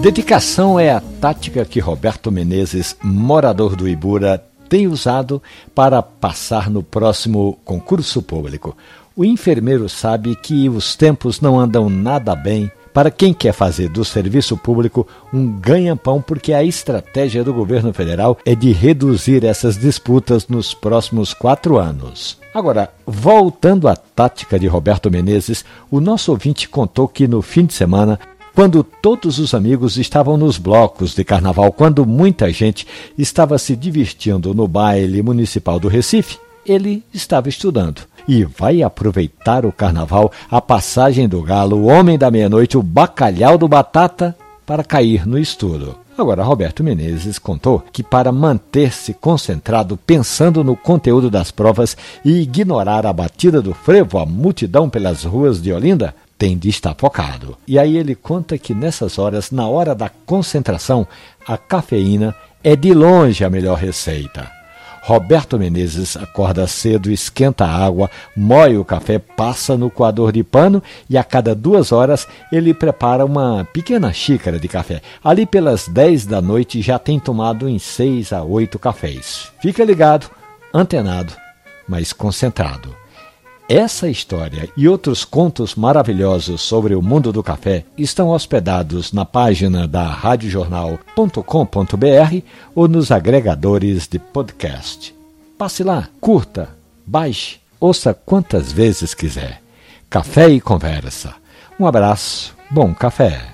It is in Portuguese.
Dedicação é a tática que Roberto Menezes, morador do Ibura, tem usado para passar no próximo concurso público. O enfermeiro sabe que os tempos não andam nada bem para quem quer fazer do serviço público um ganha-pão, porque a estratégia do governo federal é de reduzir essas disputas nos próximos quatro anos. Agora, voltando à tática de Roberto Menezes, o nosso ouvinte contou que no fim de semana quando todos os amigos estavam nos blocos de carnaval, quando muita gente estava se divertindo no baile municipal do Recife, ele estava estudando. E vai aproveitar o carnaval, a passagem do galo, o homem da meia-noite, o bacalhau do batata, para cair no estudo. Agora, Roberto Menezes contou que para manter-se concentrado pensando no conteúdo das provas e ignorar a batida do frevo, a multidão pelas ruas de Olinda, tem de estar focado. E aí ele conta que nessas horas, na hora da concentração, a cafeína é de longe a melhor receita. Roberto Menezes acorda cedo, esquenta a água, moe o café, passa no coador de pano e a cada duas horas ele prepara uma pequena xícara de café. Ali pelas 10 da noite já tem tomado em 6 a 8 cafés. Fica ligado, antenado, mas concentrado. Essa história e outros contos maravilhosos sobre o mundo do café estão hospedados na página da radiojornal.com.br ou nos agregadores de podcast. Passe lá, curta, baixe, ouça quantas vezes quiser. Café e conversa. Um abraço, bom café.